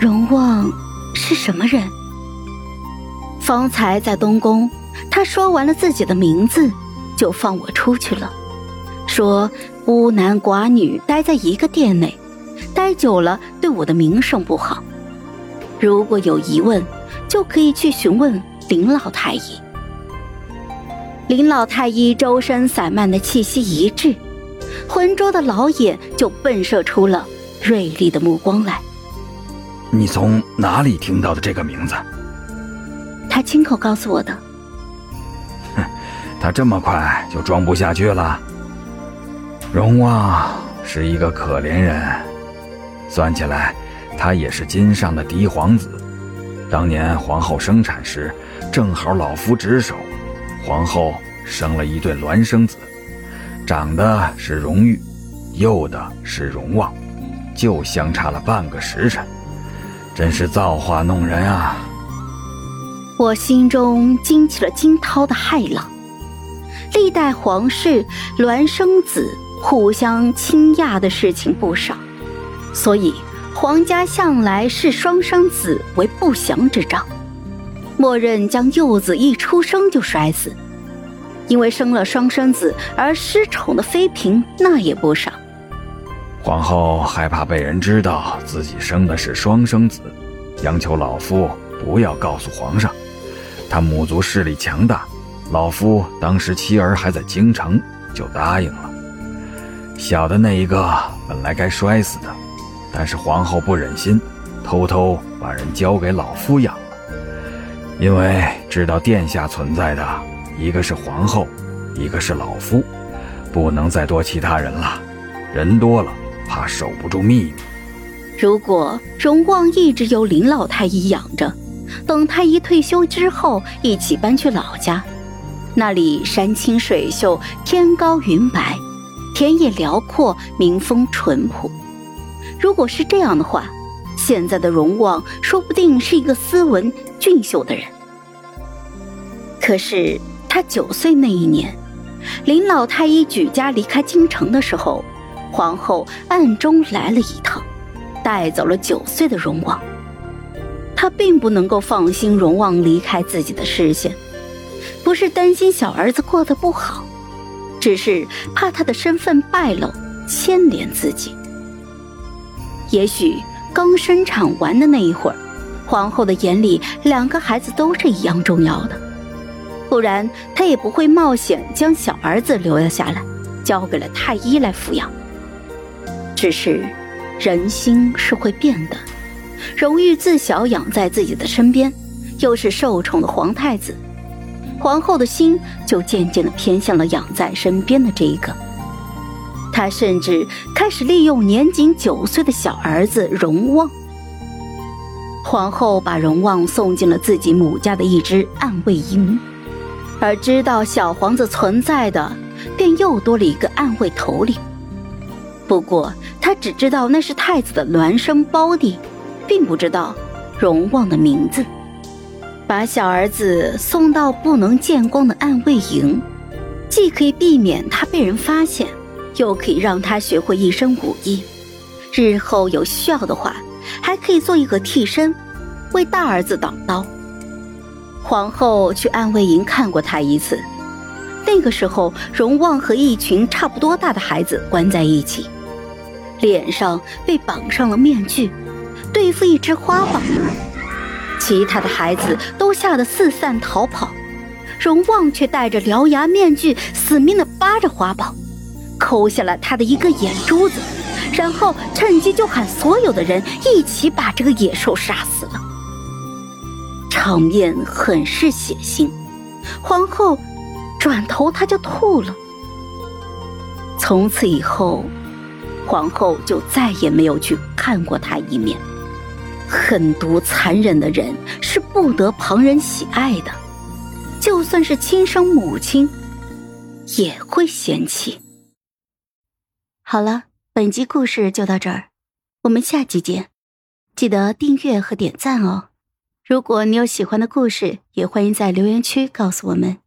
荣旺是什么人？方才在东宫，他说完了自己的名字，就放我出去了，说孤男寡女待在一个殿内，待久了对我的名声不好。如果有疑问，就可以去询问林老太医。林老太医周身散漫的气息一滞，浑浊的老眼就迸射出了锐利的目光来。你从哪里听到的这个名字？他亲口告诉我的。哼，他这么快就装不下去了。荣旺是一个可怜人，算起来，他也是金上的嫡皇子。当年皇后生产时，正好老夫值守，皇后生了一对孪生子，长的是荣玉，幼的是荣旺，就相差了半个时辰。真是造化弄人啊！我心中惊起了惊涛的骇浪。历代皇室孪生子互相倾轧的事情不少，所以皇家向来视双生子为不祥之兆，默认将幼子一出生就摔死。因为生了双生子而失宠的妃嫔那也不少。皇后害怕被人知道自己生的是双生子，央求老夫不要告诉皇上。他母族势力强大，老夫当时妻儿还在京城，就答应了。小的那一个本来该摔死的，但是皇后不忍心，偷偷把人交给老夫养了。因为知道殿下存在的一个是皇后，一个是老夫，不能再多其他人了，人多了。怕守不住秘密。如果荣旺一直由林老太医养着，等太医退休之后，一起搬去老家，那里山清水秀，天高云白，田野辽阔，民风淳朴。如果是这样的话，现在的荣旺说不定是一个斯文俊秀的人。可是他九岁那一年，林老太医举家离开京城的时候。皇后暗中来了一趟，带走了九岁的荣旺。她并不能够放心荣旺离开自己的视线，不是担心小儿子过得不好，只是怕他的身份败露，牵连自己。也许刚生产完的那一会儿，皇后的眼里两个孩子都是一样重要的，不然她也不会冒险将小儿子留了下来，交给了太医来抚养。只是，人心是会变的。荣玉自小养在自己的身边，又是受宠的皇太子，皇后的心就渐渐的偏向了养在身边的这一个。她甚至开始利用年仅九岁的小儿子荣旺。皇后把荣旺送进了自己母家的一支暗卫营，而知道小皇子存在的，便又多了一个暗卫头领。不过，他只知道那是太子的孪生胞弟，并不知道荣旺的名字。把小儿子送到不能见光的暗卫营，既可以避免他被人发现，又可以让他学会一身武艺。日后有需要的话，还可以做一个替身，为大儿子挡刀。皇后去暗卫营看过他一次，那个时候荣旺和一群差不多大的孩子关在一起。脸上被绑上了面具，对付一只花豹。其他的孩子都吓得四散逃跑，荣旺却戴着獠牙面具，死命的扒着花豹，抠下了他的一个眼珠子，然后趁机就喊所有的人一起把这个野兽杀死了。场面很是血腥，皇后转头她就吐了。从此以后。皇后就再也没有去看过他一面。狠毒残忍的人是不得旁人喜爱的，就算是亲生母亲，也会嫌弃。好了，本集故事就到这儿，我们下集见，记得订阅和点赞哦。如果你有喜欢的故事，也欢迎在留言区告诉我们。